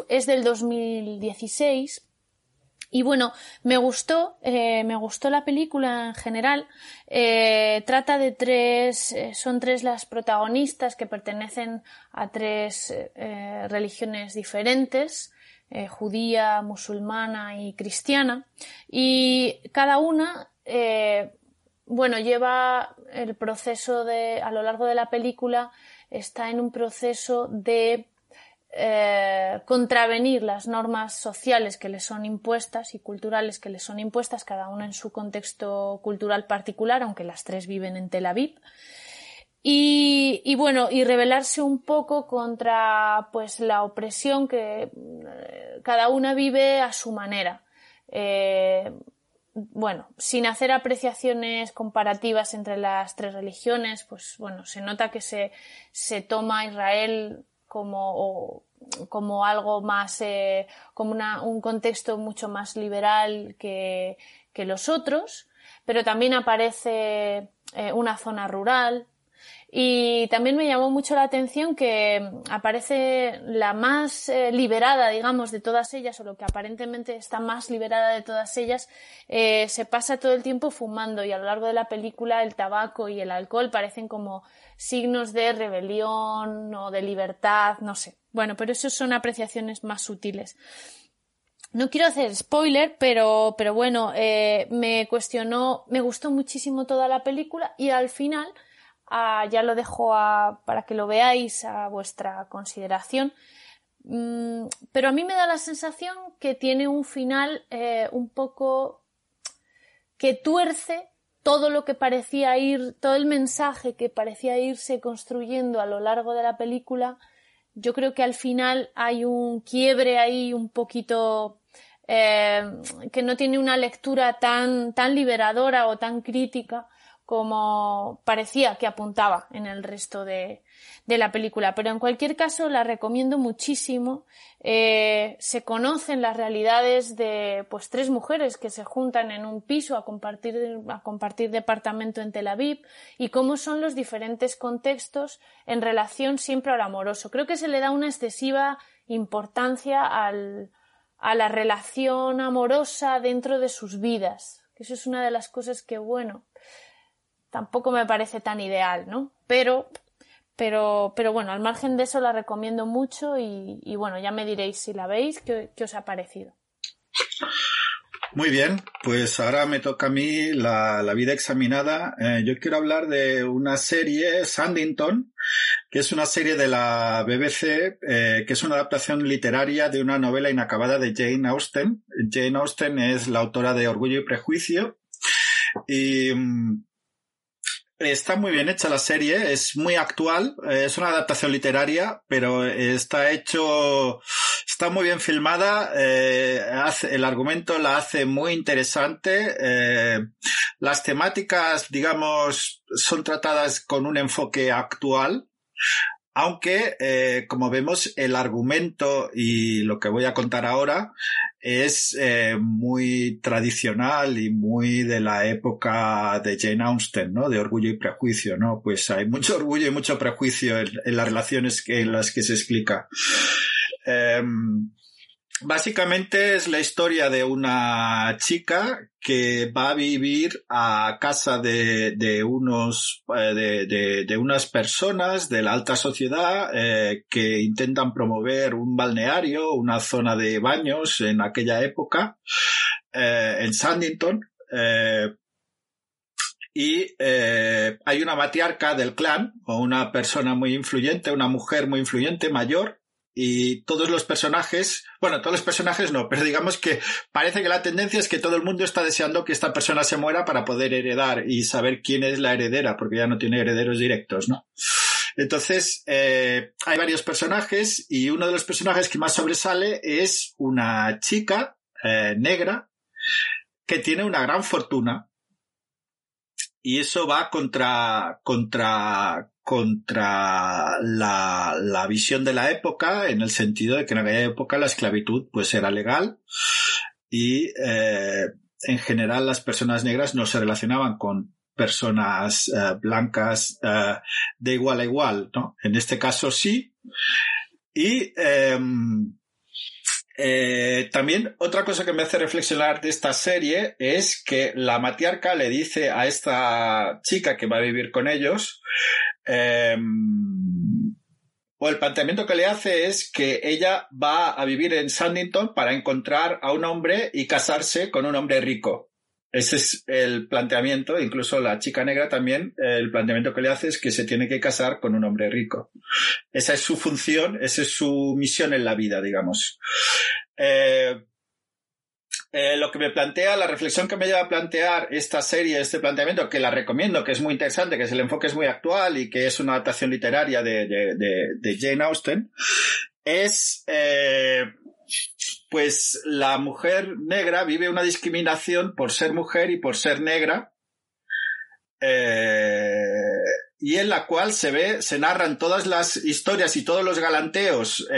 es del 2016 y bueno, me gustó, eh, me gustó la película en general. Eh, trata de tres, son tres las protagonistas que pertenecen a tres religiones diferentes, judía, musulmana y cristiana. Y cada una bueno, lleva el proceso de, a lo largo de la película, está en un proceso de eh, contravenir las normas sociales que le son impuestas y culturales que le son impuestas, cada una en su contexto cultural particular, aunque las tres viven en Tel Aviv. Y, y bueno, y rebelarse un poco contra pues la opresión que eh, cada una vive a su manera. Eh, bueno, sin hacer apreciaciones comparativas entre las tres religiones, pues bueno, se nota que se, se toma Israel como, como algo más, eh, como un contexto mucho más liberal que, que los otros, pero también aparece eh, una zona rural Y también me llamó mucho la atención que aparece la más eh, liberada, digamos, de todas ellas, o lo que aparentemente está más liberada de todas ellas, eh, se pasa todo el tiempo fumando y a lo largo de la película el tabaco y el alcohol parecen como signos de rebelión o de libertad, no sé. Bueno, pero eso son apreciaciones más sutiles. No quiero hacer spoiler, pero, pero bueno, eh, me cuestionó, me gustó muchísimo toda la película y al final Ya lo dejo para que lo veáis a vuestra consideración. Mm, pero a mí me da la sensación que tiene un final eh, un poco que tuerce todo lo que parecía ir, todo el mensaje que parecía irse construyendo a lo largo de la película. Yo creo que al final hay un quiebre ahí un poquito eh, que no tiene una lectura tan, tan liberadora o tan crítica como parecía que apuntaba en el resto de, la película. Pero en cualquier caso la recomiendo muchísimo. Eh, se conocen las realidades de pues tres mujeres que se juntan en un piso a compartir, a compartir departamento en Tel Aviv y cómo son los diferentes contextos en relación siempre al amoroso. Creo que se le da una excesiva importancia al, a la relación amorosa dentro de sus vidas. Eso es una de las cosas que, bueno, tampoco me parece tan ideal, ¿no? Pero, pero, pero bueno, al margen de eso la recomiendo mucho y, bueno, ya me diréis si la veis, qué, os ha parecido. Muy bien, pues ahora me toca a mí la, vida examinada. Eh, yo quiero hablar de una serie, Sandington, que es una serie de la BBC, eh, que es una adaptación literaria de una novela inacabada de Jane Austen. Jane Austen es la autora de Orgullo y Prejuicio. Y mm, Está muy bien hecha la serie, es muy actual, eh, es una adaptación literaria, pero está hecho, está muy bien filmada, eh, el argumento la hace muy interesante, eh, las temáticas, digamos, son tratadas con un enfoque actual, aunque, eh, como vemos, el argumento y lo que voy a contar ahora es eh, muy tradicional y muy de la época de Jane Austen, ¿no? De orgullo y prejuicio, ¿no? Pues hay mucho orgullo y mucho prejuicio en, las relaciones que, en las que se explica. Em, Básicamente es la historia de una chica que va a vivir a casa de, de unos eh, de, de, unas personas de la alta sociedad eh, que intentan promover un balneario, una zona de baños en aquella época eh, en Sandington. y hay una matriarca del clan o una persona muy influyente, una mujer muy influyente mayor y todos los personajes, bueno, todos los personajes no, pero digamos que parece que la tendencia es que todo el mundo está deseando que esta persona se muera para poder heredar y saber quién es la heredera, porque ya no tiene herederos directos, ¿no? Entonces, eh, hay varios personajes y uno de los personajes que más sobresale es una chica eh, negra que tiene una gran fortuna y eso va contra, contra, contra la, la, visión de la época, en el sentido de que en aquella época la esclavitud pues era legal y eh, en general las personas negras no se relacionaban con personas eh, blancas eh, de igual a igual, ¿no? En este caso sí. Y em, también otra cosa que me hace reflexionar de esta serie es que la matriarca le dice a esta chica que va a vivir con ellos O el planteamiento que le hace es que ella va a vivir en Sandington para encontrar a un hombre y casarse con un hombre rico. Ese es el planteamiento, incluso la chica negra también, el planteamiento que le hace es que se tiene que casar con un hombre rico. Esa es su función, esa es su misión en la vida, digamos. Eh, eh, lo que me plantea, la reflexión que me lleva a plantear esta serie, este planteamiento, que la recomiendo, que es muy interesante, que es el enfoque es muy actual y que es una adaptación literaria de, de, Jane Austen, es eh, pues la mujer negra vive una discriminación por ser mujer y por ser negra. Eh, y en la cual se ve, se narran todas las historias y todos los galanteos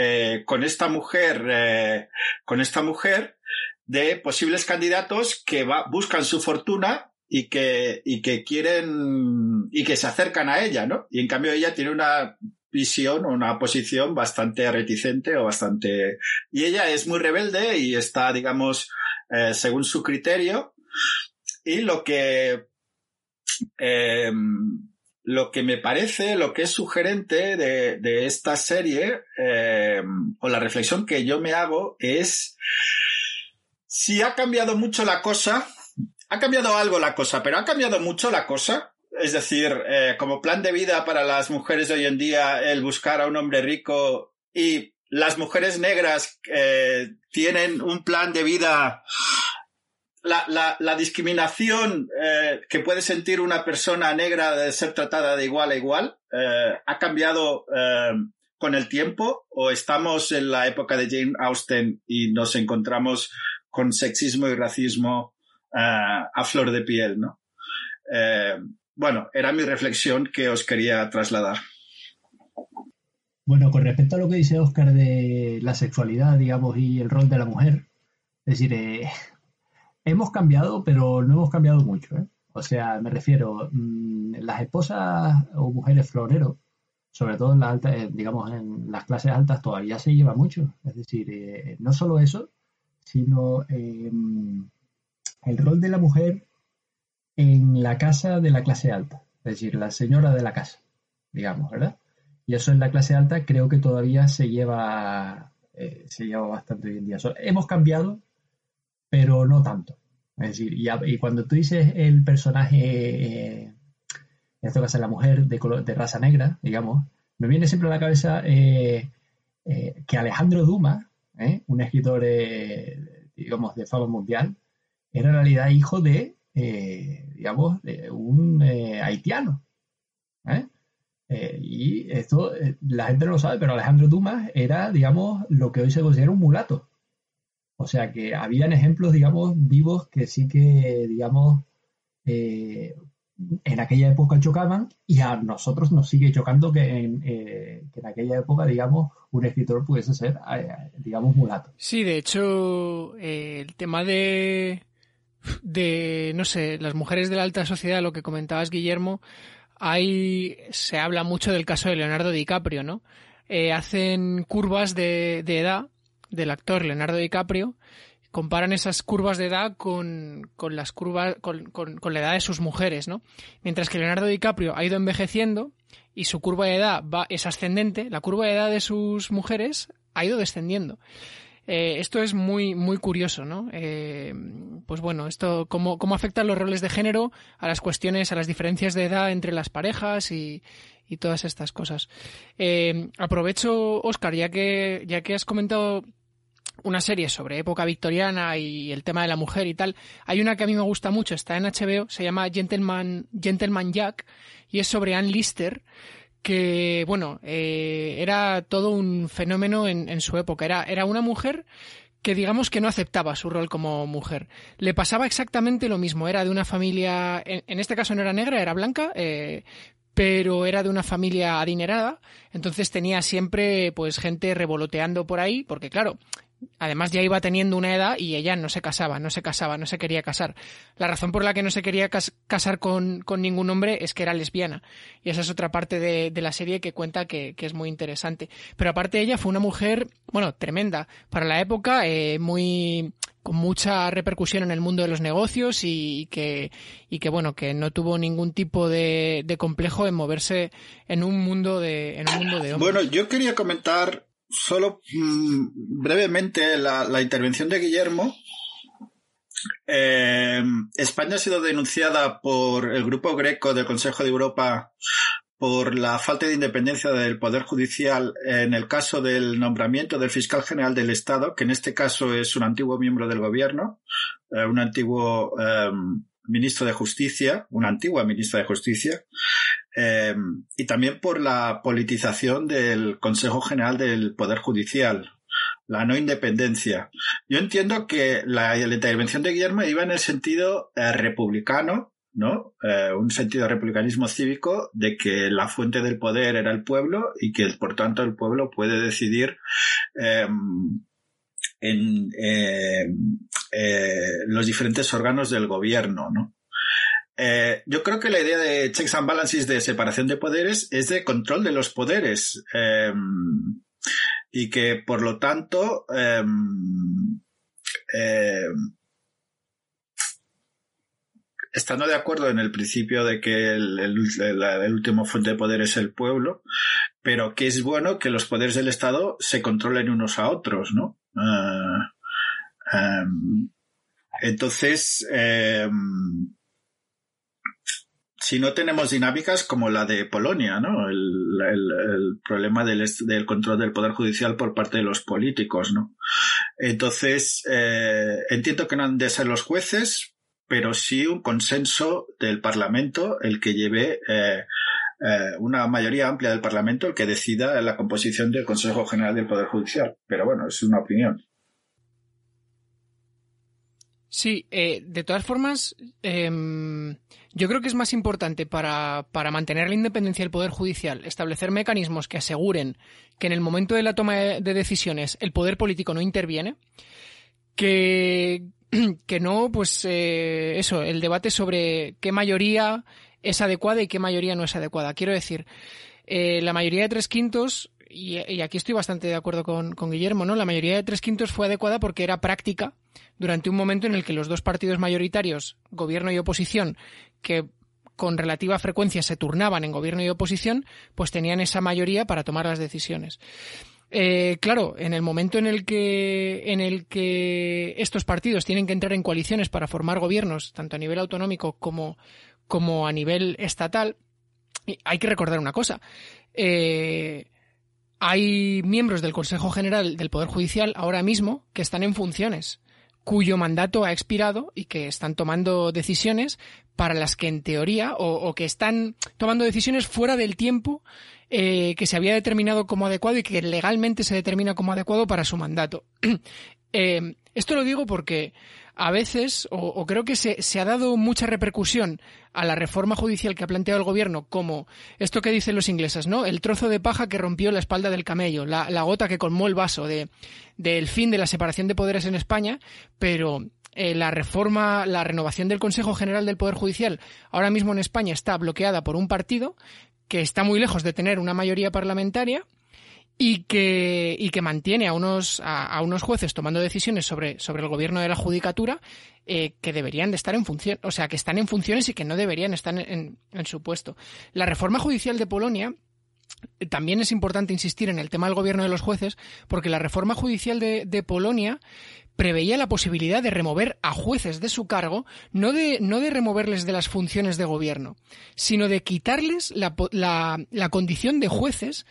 con esta mujer, con esta mujer, de posibles candidatos que buscan su fortuna y que, y que quieren y que se acercan a ella, ¿no? Y en cambio ella tiene una visión o una posición bastante reticente o bastante... Y ella es muy rebelde y está, digamos, eh, según su criterio. Y lo que... Eh, lo que me parece, lo que es sugerente de, de esta serie, eh, o la reflexión que yo me hago, es si ha cambiado mucho la cosa, ha cambiado algo la cosa, pero ha cambiado mucho la cosa. Es decir, eh, como plan de vida para las mujeres de hoy en día, el buscar a un hombre rico y las mujeres negras eh, tienen un plan de vida la, la, discriminación eh, que puede sentir una persona negra de ser tratada de igual a igual ha cambiado con el tiempo o estamos en la época de Jane Austen y nos encontramos con sexismo y racismo a flor de piel, ¿no? bueno, era mi reflexión que os quería trasladar. Bueno, con respecto a lo que dice Oscar de la sexualidad, digamos, y el rol de la mujer, es decir, Hemos cambiado, pero no hemos cambiado mucho. ¿eh? O sea, me refiero, mm, las esposas o mujeres floreros, sobre todo en las altas, eh, digamos, en las clases altas, todavía se lleva mucho. Es decir, eh, no solo eso, sino em, el rol de la mujer en la casa de la clase alta, es decir, la señora de la casa, digamos, ¿verdad? Y eso en la clase alta creo que todavía se lleva, se lleva bastante hoy en día. hemos cambiado, pero no tanto. Es decir, y, cuando tú dices el personaje, eh, en este caso la mujer de, de raza negra, digamos, me viene siempre a la cabeza eh, eh, que Alejandro Dumas, un escritor, digamos, de fama mundial, era en realidad hijo de, digamos, de un haitiano. y esto la gente no lo sabe, pero Alejandro Dumas era, digamos, lo que hoy se considera un mulato. O sea que habían ejemplos, digamos, vivos que sí que, digamos, eh, en aquella época chocaban y a nosotros nos sigue chocando que en, eh, aquella época, digamos, un escritor pudiese ser, eh, digamos, mulato. Sí, de hecho, el tema de, de, no sé, las mujeres de la alta sociedad, lo que comentabas, Guillermo, ahí se habla mucho del caso de Leonardo DiCaprio, ¿no? hacen curvas de, de edad del actor Leonardo DiCaprio comparan esas curvas de edad con, las curvas con, la edad de sus mujeres, ¿no? Mientras que Leonardo DiCaprio ha ido envejeciendo y su curva de edad va es ascendente, la curva de edad de sus mujeres ha ido descendiendo. Eh, esto es muy, muy curioso, ¿no? Eh, pues bueno, esto, cómo, cómo afectan los roles de género a las cuestiones, a las diferencias de edad entre las parejas y, y todas estas cosas. Eh, aprovecho, Oscar, ya que, ya que has comentado una serie sobre época victoriana y el tema de la mujer y tal. Hay una que a mí me gusta mucho, está en HBO, se llama Gentleman, Gentleman Jack y es sobre Anne Lister que, bueno, eh, era todo un fenómeno en, su época. Era, era una mujer que digamos que no aceptaba su rol como mujer. Le pasaba exactamente lo mismo. Era de una familia, en, este caso no era negra, era blanca, eh, pero era de una familia adinerada, entonces tenía siempre pues gente revoloteando por ahí, porque claro, además ya iba teniendo una edad y ella no se casaba, no se casaba, no se quería casar. La razón por la que no se quería casar con, con, ningún hombre es que era lesbiana. Y esa es otra parte de, de la serie que cuenta que, que, es muy interesante. Pero aparte ella fue una mujer, bueno, tremenda. Para la época, eh, muy con mucha repercusión en el mundo de los negocios y, que, y que bueno, que no tuvo ningún tipo de, de complejo en moverse en un mundo de, en un mundo de hombres. Bueno, yo quería comentar solo mm, brevemente la, intervención de Guillermo. Eh, España ha sido denunciada por el Grupo Greco del Consejo de Europa por la falta de independencia del Poder Judicial en el caso del nombramiento del fiscal general del Estado, que en este caso es un antiguo miembro del gobierno, eh, un antiguo eh, ministro de Justicia, una antigua ministra de Justicia, eh, y también por la politización del Consejo General del Poder Judicial, la no independencia. Yo entiendo que la, intervención de Guillermo iba en el sentido eh, republicano, ¿no? Eh, un sentido de republicanismo cívico de que la fuente del poder era el pueblo y que por tanto el pueblo puede decidir en los diferentes órganos del gobierno, ¿no? Eh, yo creo que la idea de checks and balances de separación de poderes es de control de los poderes. Em, y que por lo tanto em, em, estando de acuerdo en el principio de que el, último fuente de poder es el pueblo, pero que es bueno que los poderes del Estado se controlen unos a otros, ¿no? Ah, entonces, si no tenemos dinámicas como la de Polonia, ¿no? El, problema del, del, control del poder judicial por parte de los políticos, ¿no? Entonces, eh, entiendo que no han de ser los jueces, pero sí un consenso del Parlamento el que lleve eh, eh, una mayoría amplia del Parlamento el que decida la composición del Consejo General del Poder Judicial. Pero bueno, es una opinión. Sí, eh, de todas formas, em, yo creo que es más importante para, para, mantener la independencia del Poder Judicial establecer mecanismos que aseguren que en el momento de la toma de decisiones el poder político no interviene, que, que no, pues eso, el debate sobre qué mayoría es adecuada y qué mayoría no es adecuada. Quiero decir, eh, la mayoría de tres quintos, y, aquí estoy bastante de acuerdo con, Guillermo, ¿no? La mayoría de tres quintos fue adecuada porque era práctica durante un momento en el que los dos partidos mayoritarios, gobierno y oposición, que con relativa frecuencia se turnaban en gobierno y oposición, pues tenían esa mayoría para tomar las decisiones. Eh, claro, en el momento en el que en el que estos partidos tienen que entrar en coaliciones para formar gobiernos, tanto a nivel autonómico como, como a nivel estatal, hay que recordar una cosa. Eh, hay miembros del Consejo General del Poder Judicial ahora mismo que están en funciones, cuyo mandato ha expirado y que están tomando decisiones para las que en teoría, o, que están tomando decisiones fuera del tiempo eh, que se había determinado como adecuado y que legalmente se determina como adecuado para su mandato. Eh, esto lo digo porque a veces, o, creo que se, ha dado mucha repercusión a la reforma judicial que ha planteado el gobierno, como esto que dicen los ingleses, ¿no? El trozo de paja que rompió la espalda del camello, la, gota que colmó el vaso de, del fin de la separación de poderes en España, pero eh, la reforma, la renovación del Consejo General del Poder Judicial ahora mismo en España está bloqueada por un partido que está muy lejos de tener una mayoría parlamentaria y que, y que mantiene a unos, a, unos jueces tomando decisiones sobre, sobre el gobierno de la judicatura eh, que deberían de estar en función, o sea, que están en funciones y que no deberían estar en, en su puesto. La reforma judicial de Polonia eh, también es importante insistir en el tema del gobierno de los jueces, porque la reforma judicial de, de, Polonia preveía la posibilidad de remover a jueces de su cargo, no de, no de removerles de las funciones de gobierno, sino de quitarles la, la, la condición de jueces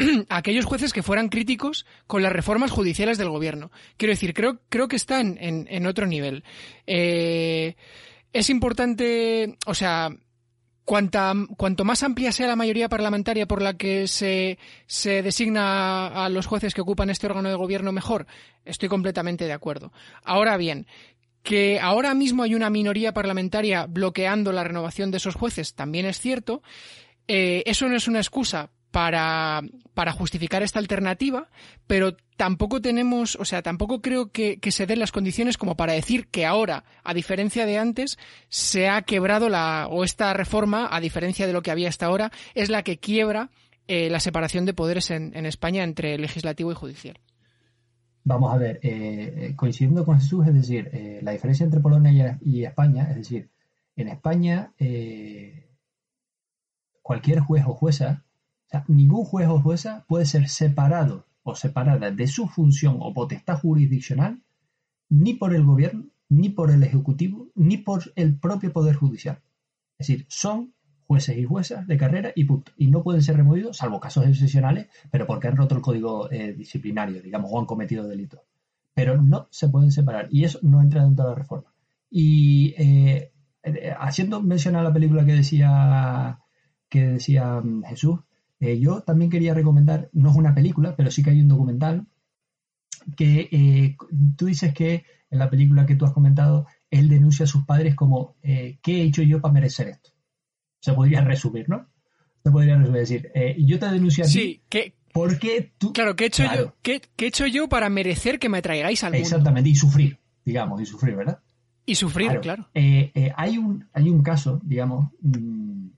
aquellos jueces que fueran críticos con las reformas judiciales del gobierno. Quiero decir, creo, creo que están en, en otro nivel. Eh, es importante, o sea, cuanta, cuanto más amplia sea la mayoría parlamentaria por la que se, se designa a los jueces que ocupan este órgano de gobierno, mejor. Estoy completamente de acuerdo. Ahora bien, que ahora mismo hay una minoría parlamentaria bloqueando la renovación de esos jueces también es cierto. Eh, eso no es una excusa para, para justificar esta alternativa, pero tampoco tenemos, o sea, tampoco creo que, se den las condiciones como para decir que ahora, a diferencia de antes, se ha quebrado la, o esta reforma, a diferencia de lo que había hasta ahora, es la que quiebra eh, la separación de poderes en, España entre legislativo y judicial. Vamos a ver, eh, eh, coincidiendo con Jesús, es decir, la diferencia entre Polonia y, España, es decir, en España cualquier juez o jueza ningún juez o jueza puede ser separado o separada de su función o potestad jurisdiccional ni por el gobierno, ni por el ejecutivo, ni por el propio poder judicial. Es decir, son jueces y juezas de carrera y punto. Y no pueden ser removidos, salvo casos excepcionales, pero porque han roto el código eh, disciplinario, digamos, o han cometido delitos. Pero no se pueden separar y eso no entra dentro de la reforma. Y eh, eh, haciendo mención a la película que decía que decía mm, Jesús, eh, yo también quería recomendar, no es una película, pero sí que hay un documental que eh, tú dices que en la película que tú has comentado, él denuncia a sus padres como, eh, ¿qué he hecho yo para merecer esto? Se podría resumir, ¿no? Se podría resumir, decir, yo te denuncio a ti. Sí, que, porque tú... Claro, ¿qué he, hecho Yo, ¿qué, he hecho yo para merecer que me traigáis al mundo? Exactamente, y sufrir, digamos, y sufrir, ¿verdad? Y sufrir, claro. Eh, eh, hay, un, hay un caso, digamos, mm,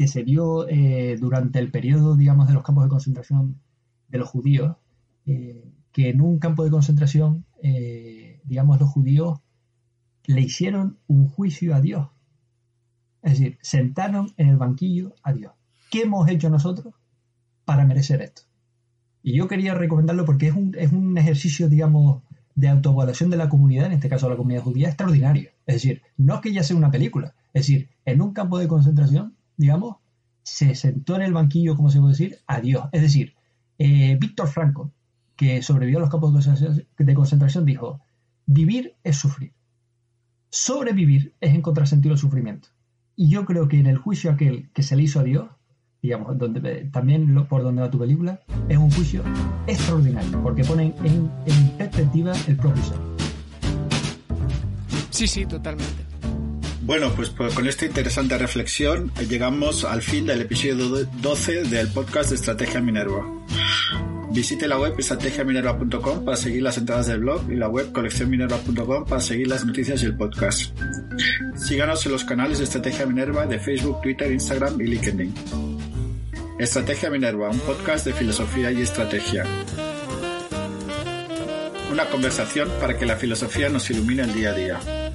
que se dio eh, durante el periodo, digamos, de los campos de concentración de los judíos, que en un campo de concentración, digamos, los judíos le hicieron un juicio a Dios. Es decir, sentaron en el banquillo a Dios. ¿Qué hemos hecho nosotros para merecer esto? Y yo quería recomendarlo porque es un, es un ejercicio, digamos, de autoevaluación de la comunidad, en este caso la comunidad judía, extraordinario. Es decir, no es que ya sea una película, es decir, en un campo de concentración, digamos, se sentó en el banquillo, como se puede decir, a Dios. Es decir, eh, Víctor Franco, que sobrevivió a los campos de concentración, dijo, vivir es sufrir. Sobrevivir es encontrar sentido al sufrimiento. Y yo creo que en el juicio aquel que se le hizo a Dios, digamos, donde, también por donde va tu película, es un juicio extraordinario, porque pone en, perspectiva el propio ser. Sí, sí, totalmente. Bueno, pues, pues, con esta interesante reflexión llegamos al fin del episodio 12 del podcast de Estrategia Minerva. Visite la web estrategiaminerva.com para seguir las entradas del blog y la web coleccionminerva.com para seguir las noticias y el podcast. Síganos en los canales de Estrategia Minerva de Facebook, Twitter, Instagram y LinkedIn. Estrategia Minerva, un podcast de filosofía y estrategia. Una conversación para que la filosofía nos ilumine el día a día.